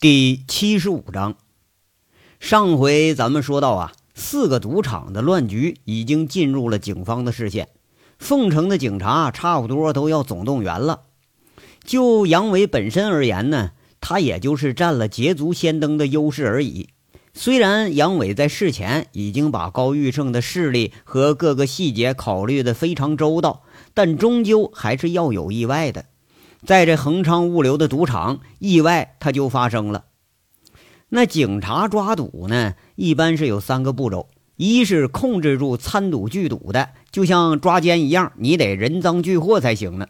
第七十五章，上回咱们说到啊，四个赌场的乱局已经进入了警方的视线，凤城的警察差不多都要总动员了。就杨伟本身而言呢，他也就是占了捷足先登的优势而已。虽然杨伟在事前已经把高玉胜的势力和各个细节考虑的非常周到，但终究还是要有意外的。在这恒昌物流的赌场，意外它就发生了。那警察抓赌呢，一般是有三个步骤：一是控制住参赌聚赌的，就像抓奸一样，你得人赃俱获才行呢；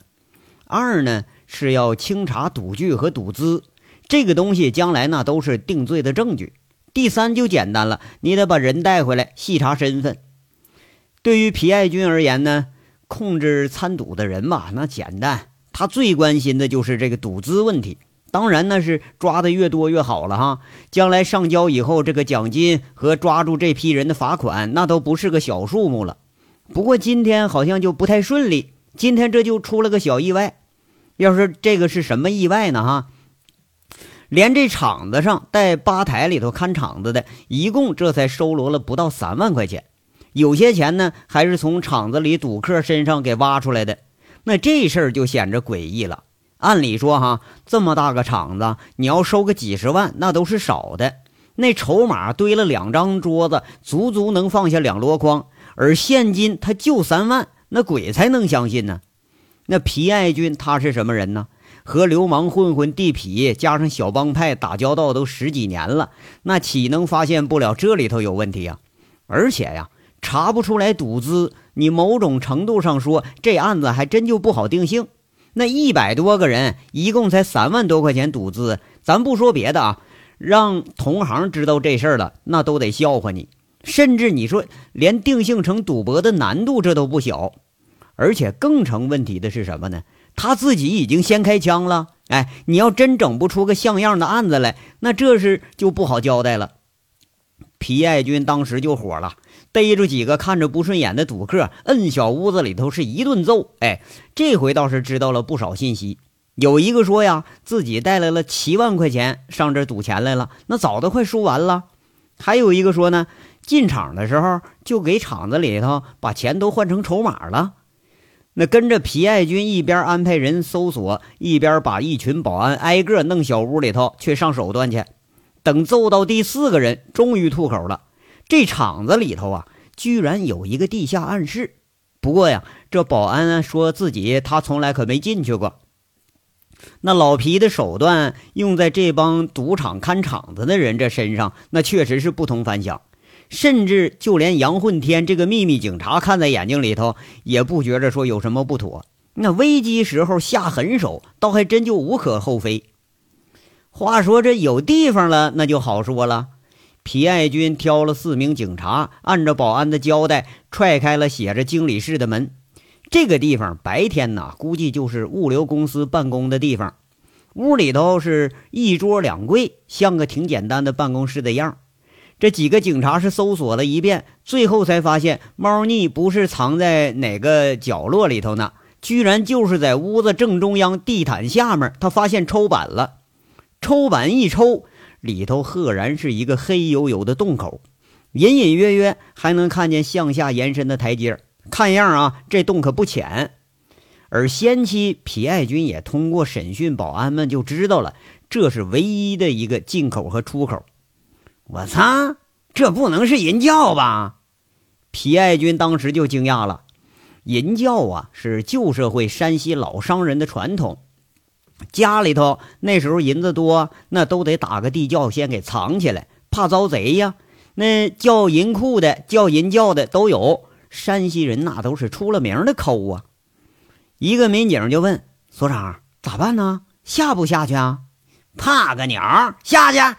二呢是要清查赌具和赌资，这个东西将来那都是定罪的证据；第三就简单了，你得把人带回来细查身份。对于皮爱军而言呢，控制参赌的人嘛，那简单。他最关心的就是这个赌资问题，当然那是抓的越多越好了哈。将来上交以后，这个奖金和抓住这批人的罚款，那都不是个小数目了。不过今天好像就不太顺利，今天这就出了个小意外。要是这个是什么意外呢？哈，连这场子上带吧台里头看场子的，一共这才收罗了不到三万块钱，有些钱呢还是从场子里赌客身上给挖出来的。那这事儿就显着诡异了。按理说，哈，这么大个场子，你要收个几十万，那都是少的。那筹码堆了两张桌子，足足能放下两箩筐，而现金他就三万，那鬼才能相信呢？那皮爱军他是什么人呢？和流氓混混、地痞加上小帮派打交道都十几年了，那岂能发现不了这里头有问题呀？而且呀。查不出来赌资，你某种程度上说，这案子还真就不好定性。那一百多个人，一共才三万多块钱赌资，咱不说别的啊，让同行知道这事儿了，那都得笑话你。甚至你说，连定性成赌博的难度这都不小。而且更成问题的是什么呢？他自己已经先开枪了。哎，你要真整不出个像样的案子来，那这是就不好交代了。皮爱军当时就火了。逮住几个看着不顺眼的赌客，摁小屋子里头是一顿揍。哎，这回倒是知道了不少信息。有一个说呀，自己带来了七万块钱上这赌钱来了，那早都快输完了。还有一个说呢，进场的时候就给场子里头把钱都换成筹码了。那跟着皮爱军一边安排人搜索，一边把一群保安挨个弄小屋里头去上手段去。等揍到第四个人，终于吐口了。这厂子里头啊，居然有一个地下暗室。不过呀，这保安说自己他从来可没进去过。那老皮的手段用在这帮赌场看场子的人这身上，那确实是不同凡响。甚至就连杨混天这个秘密警察看在眼睛里头，也不觉着说有什么不妥。那危机时候下狠手，倒还真就无可厚非。话说这有地方了，那就好说了。皮爱军挑了四名警察，按照保安的交代，踹开了写着“经理室”的门。这个地方白天呢，估计就是物流公司办公的地方。屋里头是一桌两柜，像个挺简单的办公室的样这几个警察是搜索了一遍，最后才发现猫腻不是藏在哪个角落里头呢，居然就是在屋子正中央地毯下面。他发现抽板了，抽板一抽。里头赫然是一个黑黝黝的洞口，隐隐约约还能看见向下延伸的台阶看样啊，这洞可不浅。而先期皮爱军也通过审讯保安们就知道了，这是唯一的一个进口和出口。我擦，这不能是银教吧？皮爱军当时就惊讶了。银教啊，是旧社会山西老商人的传统。家里头那时候银子多，那都得打个地窖先给藏起来，怕遭贼呀。那叫银库的、叫银窖的都有。山西人那都是出了名的抠啊。一个民警就问所长：“咋办呢？下不下去啊？”“怕个鸟，下去！”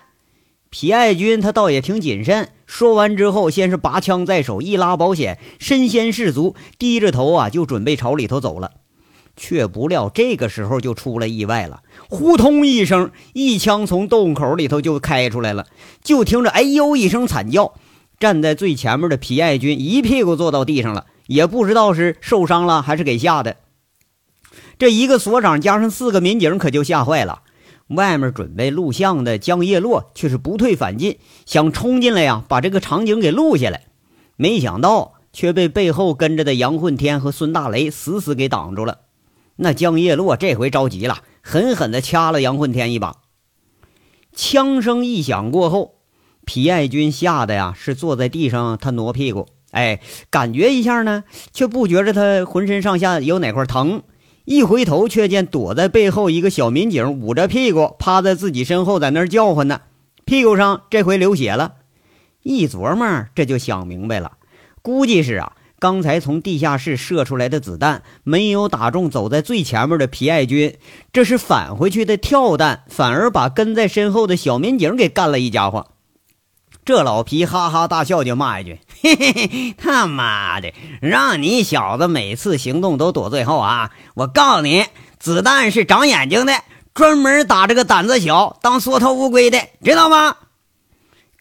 皮爱军他倒也挺谨慎。说完之后，先是拔枪在手，一拉保险，身先士卒，低着头啊，就准备朝里头走了。却不料，这个时候就出了意外了。呼通一声，一枪从洞口里头就开出来了。就听着“哎呦”一声惨叫，站在最前面的皮爱军一屁股坐到地上了，也不知道是受伤了还是给吓的。这一个所长加上四个民警可就吓坏了。外面准备录像的江叶落却是不退反进，想冲进来呀，把这个场景给录下来。没想到却被背后跟着的杨混天和孙大雷死死给挡住了。那江叶落这回着急了，狠狠地掐了杨混天一把。枪声一响过后，皮爱军吓得呀是坐在地上，他挪屁股，哎，感觉一下呢，却不觉着他浑身上下有哪块疼。一回头，却见躲在背后一个小民警捂着屁股趴在自己身后，在那儿叫唤呢。屁股上这回流血了，一琢磨这就想明白了，估计是啊，刚才从地下室射出来的子弹没有打中走在最前面的皮爱军，这是返回去的跳弹，反而把跟在身后的小民警给干了一家伙。这老皮哈哈大笑，就骂一句：“嘿嘿嘿，他妈的，让你小子每次行动都躲最后啊！我告诉你，子弹是长眼睛的，专门打这个胆子小、当缩头乌龟的，知道吗？”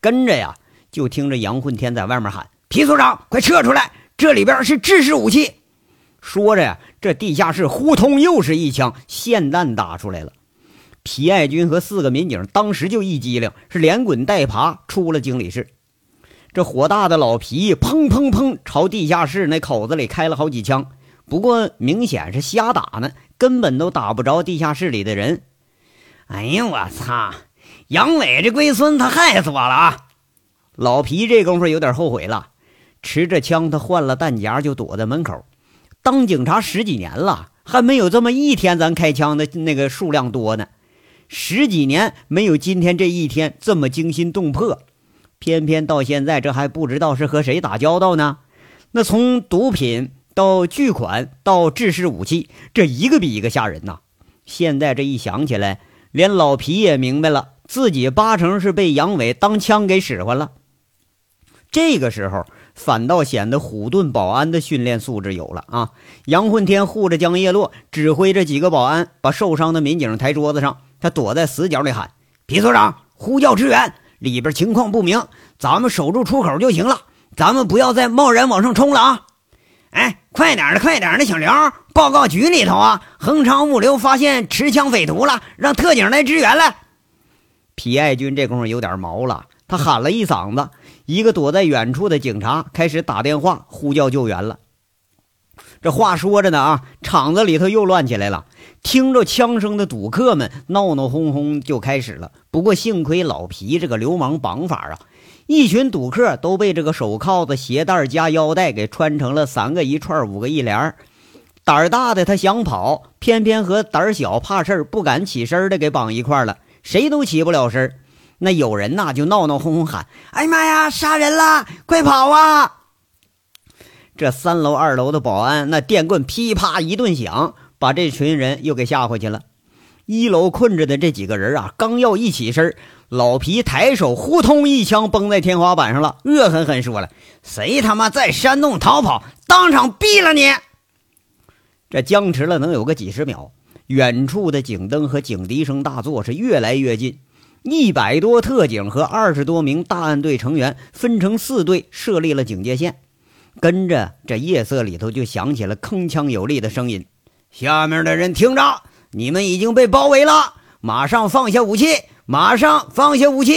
跟着呀，就听着杨混天在外面喊：“皮所长，快撤出来，这里边是制式武器。”说着呀，这地下室呼通又是一枪，霰弹打出来了。皮爱军和四个民警当时就一激灵，是连滚带爬出了经理室。这火大的老皮砰砰砰朝地下室那口子里开了好几枪，不过明显是瞎打呢，根本都打不着地下室里的人。哎呀，我操！杨伟这龟孙，他害死我了啊！老皮这功夫有点后悔了，持着枪，他换了弹夹就躲在门口。当警察十几年了，还没有这么一天咱开枪的那个数量多呢。十几年没有今天这一天这么惊心动魄，偏偏到现在这还不知道是和谁打交道呢？那从毒品到巨款到制式武器，这一个比一个吓人呐！现在这一想起来，连老皮也明白了，自己八成是被杨伟当枪给使唤了。这个时候反倒显得虎盾保安的训练素质有了啊！杨混天护着江叶落，指挥着几个保安把受伤的民警抬桌子上。他躲在死角里喊：“皮所长，呼叫支援！里边情况不明，咱们守住出口就行了。咱们不要再贸然往上冲了啊！哎，快点的，快点的，小刘，报告局里头啊！恒昌物流发现持枪匪徒了，让特警来支援了。”皮爱军这功夫有点毛了，他喊了一嗓子，一个躲在远处的警察开始打电话呼叫救援了。这话说着呢啊，厂子里头又乱起来了。听着枪声的赌客们闹闹哄哄就开始了。不过幸亏老皮这个流氓绑法啊，一群赌客都被这个手铐子、鞋带加腰带给穿成了三个一串、五个一连。胆儿大的他想跑，偏偏和胆儿小、怕事儿、不敢起身的给绑一块了，谁都起不了身。那有人呐就闹闹哄哄喊：“哎呀妈呀，杀人了！快跑啊！”这三楼、二楼的保安那电棍噼啪一顿响。把这群人又给吓回去了。一楼困着的这几个人啊，刚要一起身，老皮抬手呼通一枪崩在天花板上了，恶狠狠说了：“谁他妈在山洞逃跑，当场毙了你！”这僵持了能有个几十秒，远处的警灯和警笛声大作，是越来越近。一百多特警和二十多名大案队成员分成四队设立了警戒线，跟着这夜色里头就响起了铿锵有力的声音。下面的人听着，你们已经被包围了，马上放下武器，马上放下武器。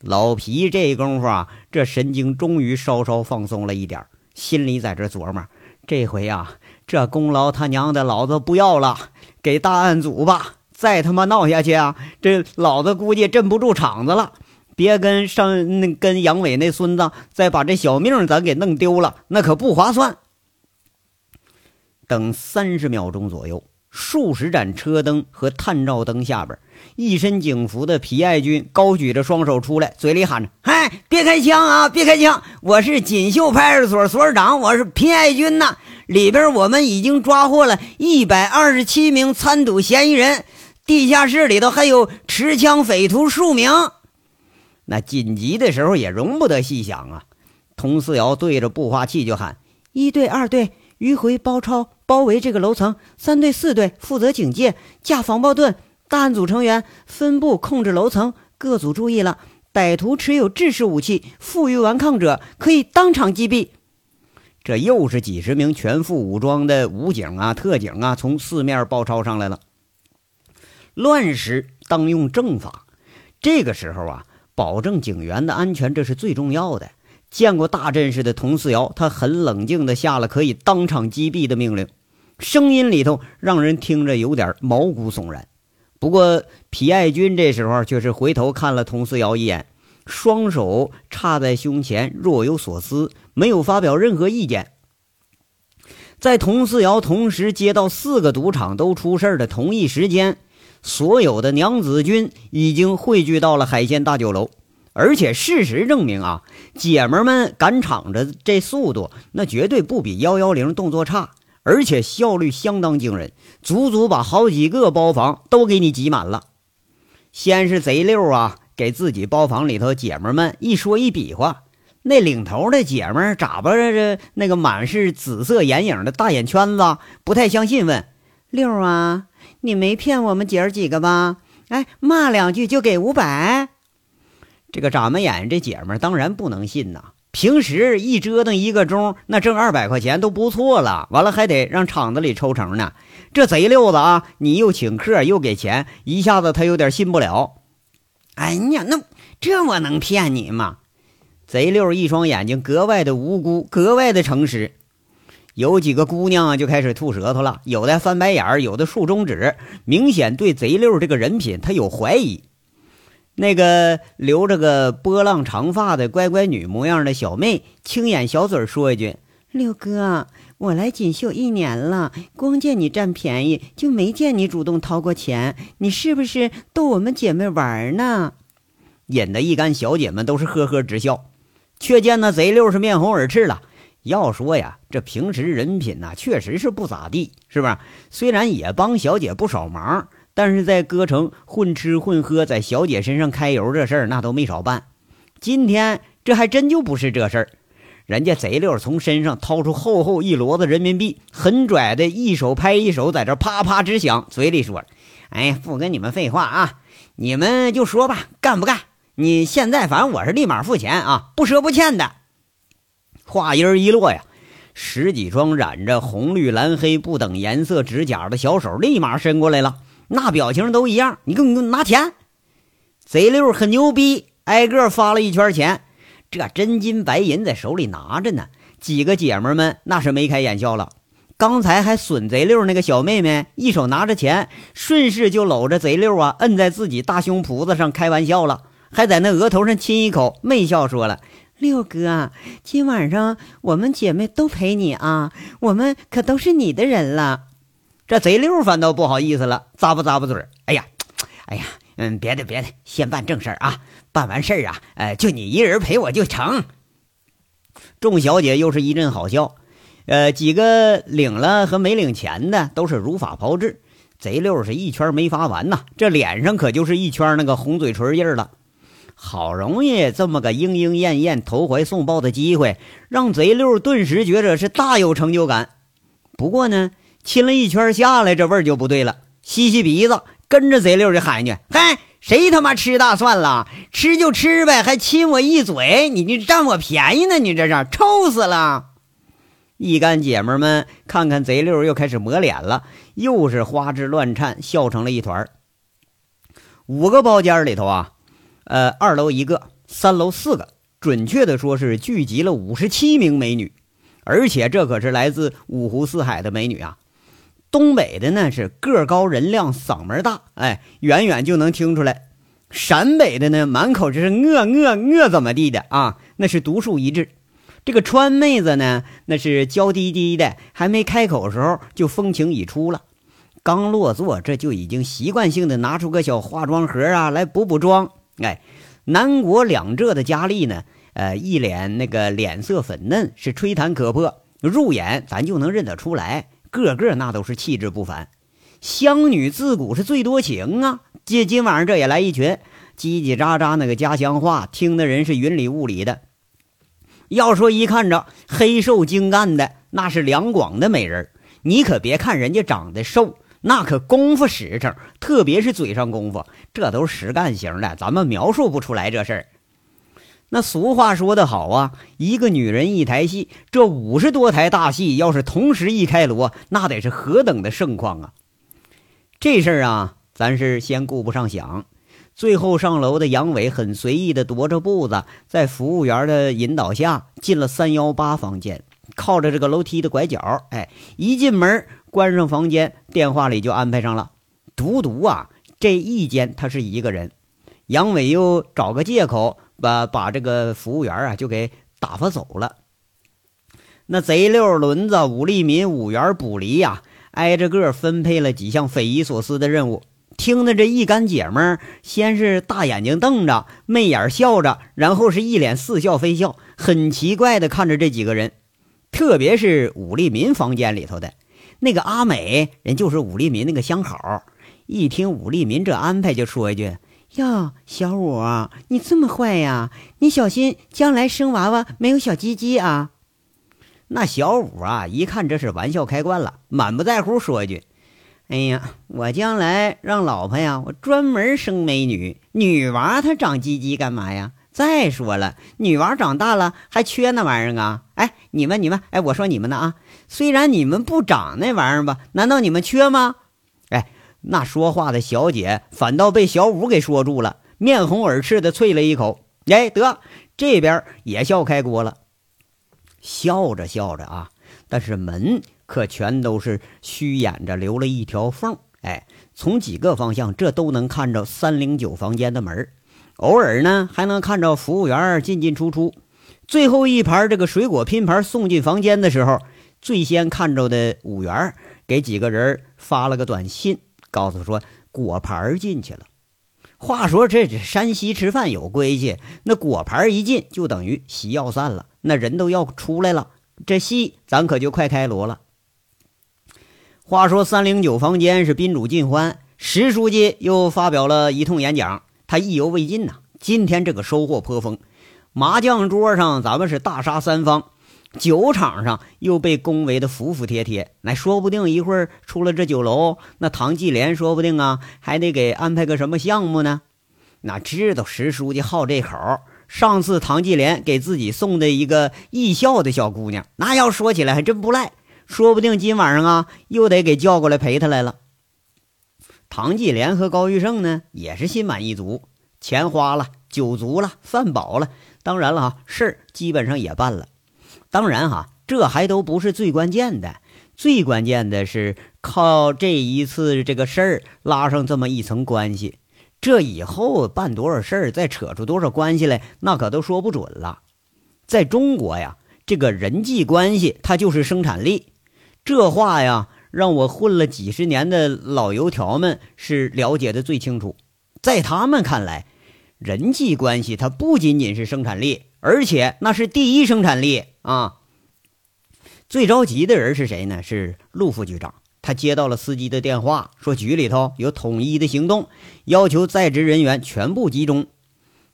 老皮这功夫啊，这神经终于稍稍放松了一点，心里在这琢磨：这回啊，这功劳他娘的老子不要了，给大案组吧。再他妈闹下去啊，这老子估计镇不住场子了。别跟上那跟杨伟那孙子再把这小命咱给弄丢了，那可不划算。等三十秒钟左右，数十盏车灯和探照灯下边，一身警服的皮爱军高举着双手出来，嘴里喊着：“嗨，别开枪啊，别开枪！我是锦绣派出所所长，我是皮爱军呐。里边我们已经抓获了一百二十七名参赌嫌疑人，地下室里头还有持枪匪徒数名。那紧急的时候也容不得细想啊。”佟四瑶对着步话器就喊：“一队、二队，迂回包抄。”包围这个楼层，三队、四队负责警戒，架防爆盾。大案组成员分布控制楼层，各组注意了，歹徒持有制式武器，负隅顽抗者可以当场击毙。这又是几十名全副武装的武警啊、特警啊，从四面包抄上来了。乱时当用正法。这个时候啊，保证警员的安全，这是最重要的。见过大阵势的佟四瑶，他很冷静地下了可以当场击毙的命令，声音里头让人听着有点毛骨悚然。不过皮爱军这时候却是回头看了佟四瑶一眼，双手插在胸前，若有所思，没有发表任何意见。在佟四瑶同时接到四个赌场都出事的同一时间，所有的娘子军已经汇聚到了海鲜大酒楼。而且事实证明啊，姐们们赶场子这速度，那绝对不比幺幺零动作差，而且效率相当惊人，足足把好几个包房都给你挤满了。先是贼六啊，给自己包房里头姐们们一说一比划，那领头的姐们眨巴着那个满是紫色眼影的大眼圈子，不太相信，问六啊，你没骗我们姐儿几个吧？哎，骂两句就给五百。这个眨巴眼，这姐们当然不能信呐。平时一折腾一个钟，那挣二百块钱都不错了。完了还得让厂子里抽成呢。这贼溜子啊！你又请客又给钱，一下子他有点信不了。哎呀，那这我能骗你吗？贼溜一双眼睛格外的无辜，格外的诚实。有几个姑娘就开始吐舌头了，有的翻白眼儿有的竖中指，明显对贼六这个人品他有怀疑。那个留着个波浪长发的乖乖女模样的小妹，轻眼小嘴说一句：“六哥，我来锦绣一年了，光见你占便宜，就没见你主动掏过钱，你是不是逗我们姐妹玩呢？”引得一干小姐们都是呵呵直笑，却见那贼六是面红耳赤了。要说呀，这平时人品呐，确实是不咋地，是不是？虽然也帮小姐不少忙。但是在歌城混吃混喝，在小姐身上揩油这事儿，那都没少办。今天这还真就不是这事儿，人家贼溜从身上掏出厚厚一摞子人民币，很拽的一手拍一手，在这啪啪直响，嘴里说：“哎，不跟你们废话啊，你们就说吧，干不干？你现在反正我是立马付钱啊，不赊不欠的。”话音一落呀，十几双染着红绿蓝黑不等颜色指甲的小手立马伸过来了。那表情都一样，你给我拿钱！贼六很牛逼，挨个发了一圈钱，这真金白银在手里拿着呢。几个姐们们那是眉开眼笑了。刚才还损贼六那个小妹妹，一手拿着钱，顺势就搂着贼六啊，摁在自己大胸脯子上开玩笑了，还在那额头上亲一口，媚笑说了：“六哥，今晚上我们姐妹都陪你啊，我们可都是你的人了。”这贼六反倒不好意思了，咂巴咂巴嘴儿。哎呀，哎呀，嗯，别的别的，先办正事儿啊！办完事儿啊，呃，就你一人陪我就成。众小姐又是一阵好笑。呃，几个领了和没领钱的都是如法炮制。贼六是一圈没发完呐，这脸上可就是一圈那个红嘴唇印了。好容易这么个莺莺燕燕投怀送抱的机会，让贼六顿时觉着是大有成就感。不过呢。亲了一圈下来，这味儿就不对了。吸吸鼻子，跟着贼六就喊去：“嗨，谁他妈吃大蒜了？吃就吃呗，还亲我一嘴！你你占我便宜呢？你这是臭死了！”一干姐们们看看贼六，又开始抹脸了，又是花枝乱颤，笑成了一团。五个包间里头啊，呃，二楼一个，三楼四个，准确的说是聚集了五十七名美女，而且这可是来自五湖四海的美女啊。东北的呢是个高人靓嗓门大，哎，远远就能听出来。陕北的呢满口就是饿饿饿怎么地的啊，那是独树一帜。这个川妹子呢那是娇滴滴的，还没开口时候就风情已出了。刚落座，这就已经习惯性的拿出个小化妆盒啊来补补妆。哎，南国两浙的佳丽呢，呃，一脸那个脸色粉嫩，是吹弹可破，入眼咱就能认得出来。个个那都是气质不凡，湘女自古是最多情啊！今今晚上这也来一群，叽叽喳喳那个家乡话，听的人是云里雾里的。要说一看着黑瘦精干的，那是两广的美人你可别看人家长得瘦，那可功夫实诚，特别是嘴上功夫，这都是实干型的，咱们描述不出来这事儿。那俗话说得好啊，一个女人一台戏，这五十多台大戏要是同时一开锣，那得是何等的盛况啊！这事儿啊，咱是先顾不上想。最后上楼的杨伟很随意的踱着步子，在服务员的引导下进了三幺八房间，靠着这个楼梯的拐角，哎，一进门关上房间，电话里就安排上了。独独啊，这一间他是一个人。杨伟又找个借口把把这个服务员啊就给打发走了。那贼六轮子、武立民、五元、卜离呀，挨着个分配了几项匪夷所思的任务。听得这一干姐们儿，先是大眼睛瞪着，媚眼笑着，然后是一脸似笑非笑，很奇怪的看着这几个人。特别是武立民房间里头的那个阿美人，就是武立民那个相好。一听武立民这安排，就说一句：“哟，小武，你这么坏呀？你小心将来生娃娃没有小鸡鸡啊！”那小五啊，一看这是玩笑开惯了，满不在乎说一句。哎呀，我将来让老婆呀，我专门生美女，女娃她长鸡鸡干嘛呀？再说了，女娃长大了还缺那玩意儿啊？哎，你们你们，哎，我说你们呢啊？虽然你们不长那玩意儿吧，难道你们缺吗？哎，那说话的小姐反倒被小五给说住了，面红耳赤的啐了一口。哎，得，这边也笑开锅了，笑着笑着啊，但是门。可全都是虚掩着，留了一条缝。哎，从几个方向，这都能看着三零九房间的门偶尔呢，还能看着服务员进进出出。最后一盘这个水果拼盘送进房间的时候，最先看着的五元给几个人发了个短信，告诉说果盘进去了。话说这山西吃饭有规矩，那果盘一进就等于席要散了，那人都要出来了，这戏咱可就快开锣了。话说三零九房间是宾主尽欢，石书记又发表了一通演讲，他意犹未尽呐。今天这个收获颇丰，麻将桌上咱们是大杀三方，酒场上又被恭维的服服帖帖。那说不定一会儿出了这酒楼，那唐继莲说不定啊还得给安排个什么项目呢。哪知道石书记好这口，上次唐继莲给自己送的一个艺校的小姑娘，那要说起来还真不赖。说不定今晚上啊，又得给叫过来陪他来了。唐继莲和高玉胜呢，也是心满意足，钱花了，酒足了，饭饱了，当然了哈，事儿基本上也办了。当然哈，这还都不是最关键的，最关键的是靠这一次这个事儿拉上这么一层关系，这以后办多少事儿，再扯出多少关系来，那可都说不准了。在中国呀，这个人际关系它就是生产力。这话呀，让我混了几十年的老油条们是了解的最清楚。在他们看来，人际关系它不仅仅是生产力，而且那是第一生产力啊。最着急的人是谁呢？是陆副局长。他接到了司机的电话，说局里头有统一的行动，要求在职人员全部集中。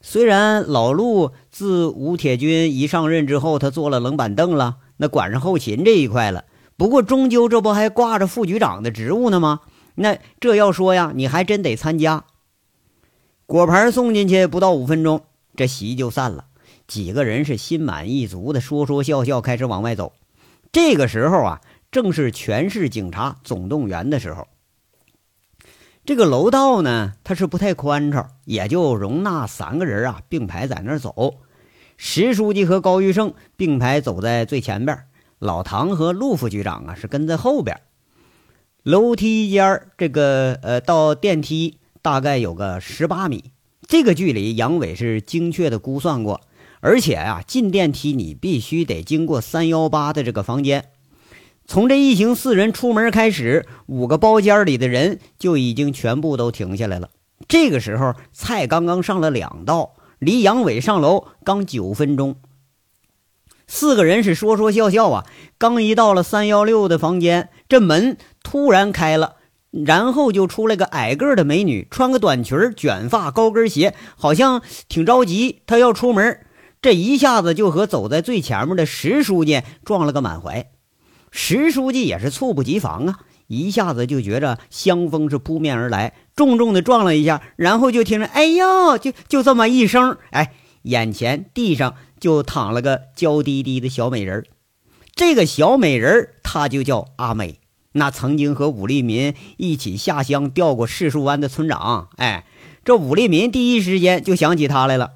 虽然老陆自吴铁军一上任之后，他坐了冷板凳了，那管上后勤这一块了。不过，终究这不还挂着副局长的职务呢吗？那这要说呀，你还真得参加。果盘送进去不到五分钟，这席就散了。几个人是心满意足的，说说笑笑，开始往外走。这个时候啊，正是全市警察总动员的时候。这个楼道呢，它是不太宽敞，也就容纳三个人啊并排在那儿走。石书记和高玉胜并排走在最前边。老唐和陆副局长啊是跟在后边，楼梯间这个呃到电梯大概有个十八米，这个距离杨伟是精确的估算过，而且啊进电梯你必须得经过三幺八的这个房间，从这一行四人出门开始，五个包间里的人就已经全部都停下来了。这个时候菜刚刚上了两道，离杨伟上楼刚九分钟。四个人是说说笑笑啊，刚一到了三幺六的房间，这门突然开了，然后就出来个矮个的美女，穿个短裙，卷发，高跟鞋，好像挺着急，她要出门。这一下子就和走在最前面的石书记撞了个满怀。石书记也是猝不及防啊，一下子就觉着香风是扑面而来，重重的撞了一下，然后就听着“哎呦”，就就这么一声，哎，眼前地上。就躺了个娇滴滴的小美人这个小美人她就叫阿美。那曾经和武立民一起下乡调过柿树湾的村长。哎，这武立民第一时间就想起他来了。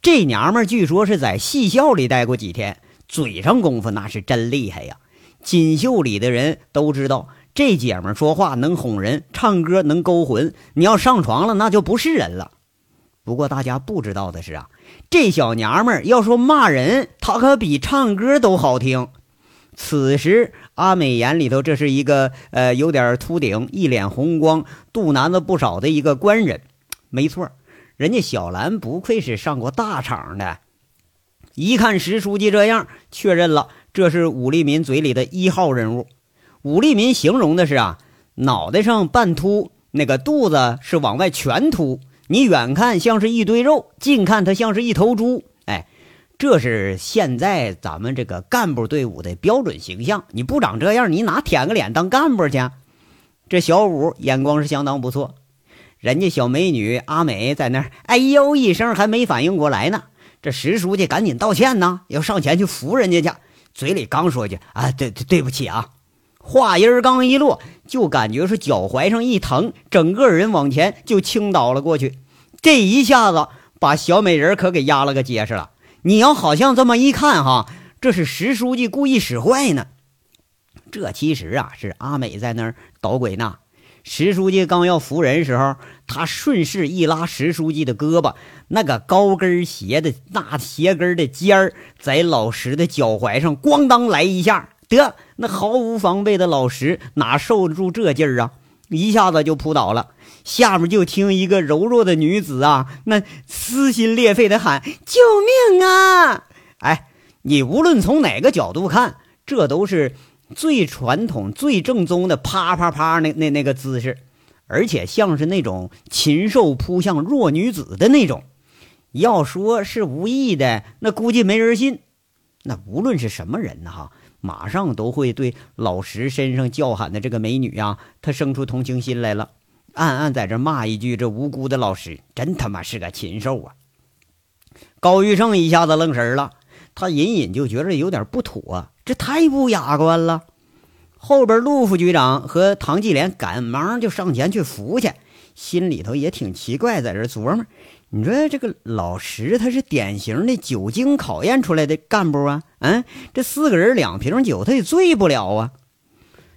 这娘们据说是在戏校里待过几天，嘴上功夫那是真厉害呀。锦绣里的人都知道，这姐们说话能哄人，唱歌能勾魂。你要上床了，那就不是人了。不过大家不知道的是啊，这小娘们要说骂人，她可比唱歌都好听。此时阿美眼里头，这是一个呃有点秃顶、一脸红光、肚腩子不少的一个官人。没错，人家小兰不愧是上过大场的。一看石书记这样，确认了。这是武立民嘴里的一号人物。武立民形容的是啊，脑袋上半秃，那个肚子是往外全凸。你远看像是一堆肉，近看他像是一头猪。哎，这是现在咱们这个干部队伍的标准形象。你不长这样，你哪舔个脸当干部去？这小武眼光是相当不错。人家小美女阿美在那儿，哎呦一声还没反应过来呢。这石书记赶紧道歉呢，要上前去扶人家去。嘴里刚说句啊，对对对不起啊，话音刚一落，就感觉是脚踝上一疼，整个人往前就倾倒了过去。这一下子把小美人可给压了个结实了。你要好像这么一看哈，这是石书记故意使坏呢。这其实啊是阿美在那儿捣鬼呢。石书记刚要扶人时候，他顺势一拉石书记的胳膊，那个高跟鞋的那鞋跟的尖儿在老石的脚踝上咣当来一下，得那毫无防备的老石哪受得住这劲儿啊？一下子就扑倒了。下面就听一个柔弱的女子啊，那撕心裂肺的喊：“救命啊！”哎，你无论从哪个角度看，这都是。最传统、最正宗的啪啪啪那那那个姿势，而且像是那种禽兽扑向弱女子的那种。要说是无意的，那估计没人信。那无论是什么人呢，哈，马上都会对老石身上叫喊的这个美女呀，他生出同情心来了，暗暗在这骂一句：这无辜的老石真他妈是个禽兽啊！高玉胜一下子愣神了，他隐隐就觉得有点不妥。这太不雅观了！后边陆副局长和唐继莲赶忙就上前去扶去，心里头也挺奇怪，在这琢磨：你说这个老石他是典型的酒精考验出来的干部啊？嗯，这四个人两瓶酒他也醉不了啊！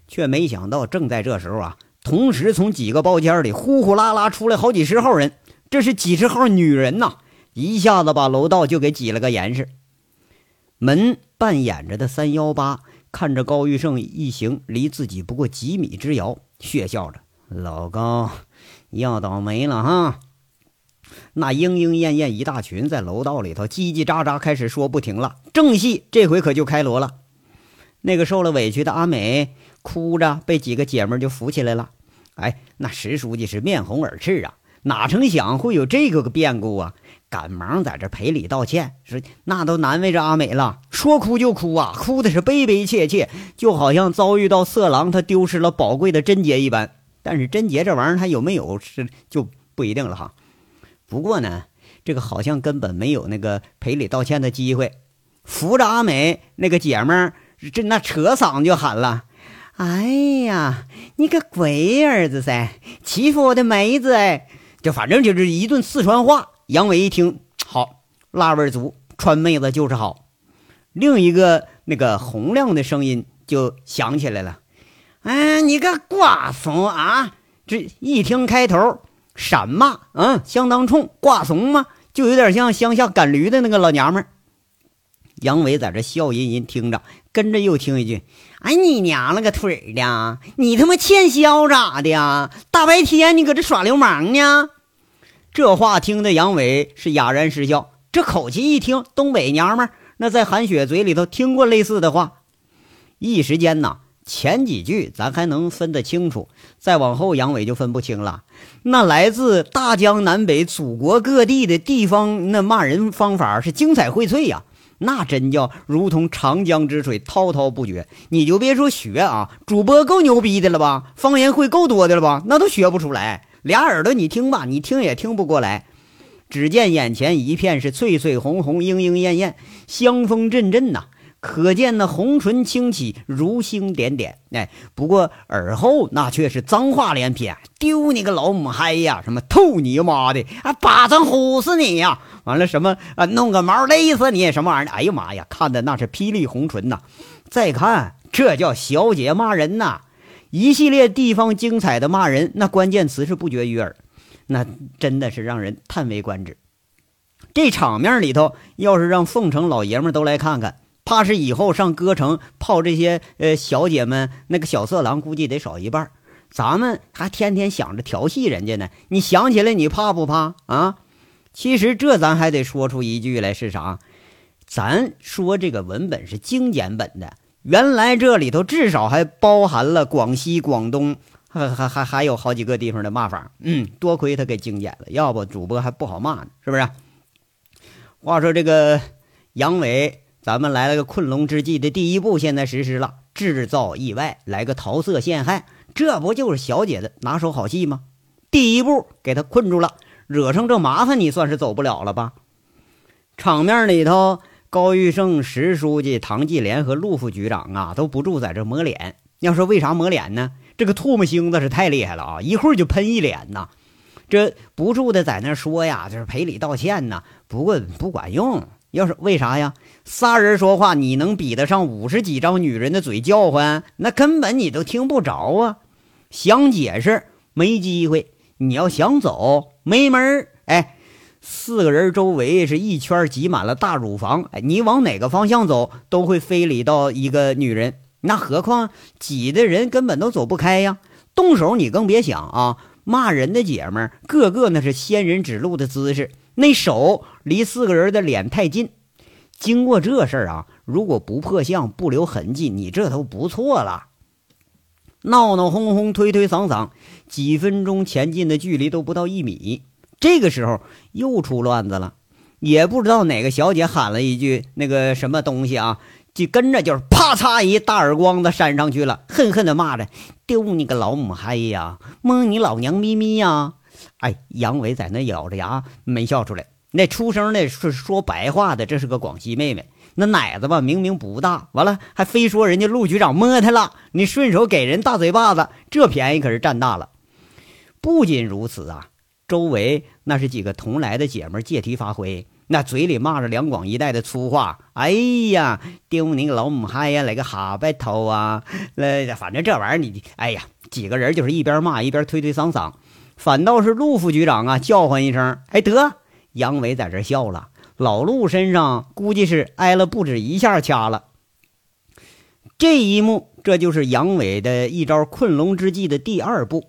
却没想到，正在这时候啊，同时从几个包间里呼呼啦啦出来好几十号人，这是几十号女人呐！一下子把楼道就给挤了个严实。门半掩着的三幺八看着高玉胜一行离自己不过几米之遥，血笑着：“老高，要倒霉了哈！”那莺莺燕燕一大群在楼道里头叽叽喳喳开始说不停了，正戏这回可就开锣了。那个受了委屈的阿美哭着被几个姐们就扶起来了。哎，那石书记是面红耳赤啊，哪成想会有这个个变故啊！赶忙在这赔礼道歉，说那都难为这阿美了，说哭就哭啊，哭的是悲悲切切，就好像遭遇到色狼，他丢失了宝贵的贞洁一般。但是贞洁这玩意儿，他有没有是就不一定了哈。不过呢，这个好像根本没有那个赔礼道歉的机会。扶着阿美那个姐们儿，这那扯嗓子就喊了：“哎呀，你个鬼儿子噻，欺负我的梅子哎！”就反正就是一顿四川话。杨伟一听，好，辣味足，川妹子就是好。另一个那个洪亮的声音就响起来了：“哎，你个瓜怂啊！这一听开头闪骂，嗯，相当冲，瓜怂嘛，就有点像乡下赶驴的那个老娘们。”杨伟在这笑吟吟听着，跟着又听一句：“哎，你娘了个腿的！你他妈欠削咋的呀？大白天你搁这耍流氓呢？”这话听得杨伟是哑然失笑，这口气一听，东北娘们那在韩雪嘴里头听过类似的话，一时间呐，前几句咱还能分得清楚，再往后杨伟就分不清了。那来自大江南北、祖国各地的地方那骂人方法是精彩荟萃呀，那真叫如同长江之水滔滔不绝。你就别说学啊，主播够牛逼的了吧？方言会够多的了吧？那都学不出来。俩耳朵，你听吧，你听也听不过来。只见眼前一片是翠翠红红、莺莺燕燕，香风阵阵呐。可见那红唇轻启，如星点点。哎，不过耳后那却是脏话连篇：“丢你个老母嗨呀！什么吐你妈的啊！巴掌呼死你呀！完了什么啊？弄个毛勒死你！什么玩意儿？哎呀妈呀！看的那是霹雳红唇呐！再看，这叫小姐骂人呐！一系列地方精彩的骂人，那关键词是不绝于耳，那真的是让人叹为观止。这场面里头，要是让凤城老爷们都来看看。怕是以后上歌城泡这些呃小姐们，那个小色狼估计得少一半。咱们还天天想着调戏人家呢，你想起来你怕不怕啊？其实这咱还得说出一句来是啥？咱说这个文本是精简本的，原来这里头至少还包含了广西、广东，还还还还有好几个地方的骂法。嗯，多亏他给精简了，要不主播还不好骂呢，是不是？话说这个杨伟。咱们来了个困龙之计的第一步，现在实施了，制造意外，来个桃色陷害，这不就是小姐的拿手好戏吗？第一步给他困住了，惹上这麻烦，你算是走不了了吧？场面里头，高玉胜、石书记、唐继莲和陆副局长啊，都不住在这抹脸。要说为啥抹脸呢？这个唾沫星子是太厉害了啊，一会儿就喷一脸呐。这不住的在那说呀，就是赔礼道歉呐，不过不管用。要是为啥呀？仨人说话，你能比得上五十几张女人的嘴叫唤？那根本你都听不着啊！想解释没机会，你要想走没门儿。哎，四个人周围是一圈挤满了大乳房，你往哪个方向走都会非礼到一个女人，那何况挤的人根本都走不开呀！动手你更别想啊！骂人的姐们个个那是仙人指路的姿势。那手离四个人的脸太近，经过这事儿啊，如果不破相、不留痕迹，你这都不错了。闹闹哄哄、推推搡搡，几分钟前进的距离都不到一米。这个时候又出乱子了，也不知道哪个小姐喊了一句那个什么东西啊，就跟着就是啪嚓一大耳光子扇上去了，恨恨的骂着：“丢你个老母嗨呀，摸你老娘咪咪呀！”哎，杨伟在那咬着牙没笑出来。那出声的是说白话的，这是个广西妹妹。那奶子吧，明明不大，完了还非说人家陆局长摸她了。你顺手给人大嘴巴子，这便宜可是占大了。不仅如此啊，周围那是几个同来的姐们借题发挥，那嘴里骂着两广一带的粗话。哎呀，丢你个老母嗨呀，来个哈白头啊！那反正这玩意儿你，哎呀，几个人就是一边骂一边推推搡搡。反倒是陆副局长啊，叫唤一声，哎，得，杨伟在这笑了。老陆身上估计是挨了不止一下掐了。这一幕，这就是杨伟的一招困龙之计的第二步。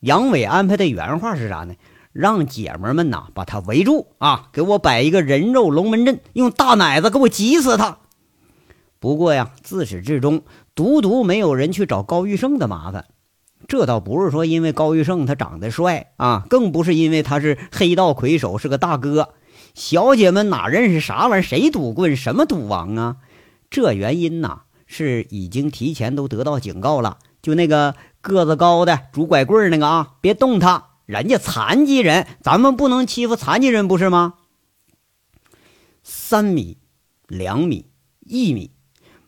杨伟安排的原话是啥呢？让姐们们呐把他围住啊，给我摆一个人肉龙门阵，用大奶子给我挤死他。不过呀，自始至终，独独没有人去找高玉胜的麻烦。这倒不是说因为高玉胜他长得帅啊，更不是因为他是黑道魁首是个大哥。小姐们哪认识啥玩意儿？谁赌棍？什么赌王啊？这原因呐，是已经提前都得到警告了。就那个个子高的拄拐棍那个啊，别动他，人家残疾人，咱们不能欺负残疾人，不是吗？三米、两米、一米，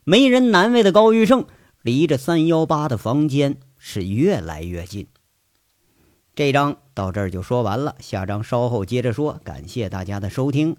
没人难为的高玉胜，离着三幺八的房间。是越来越近。这章到这儿就说完了，下章稍后接着说。感谢大家的收听。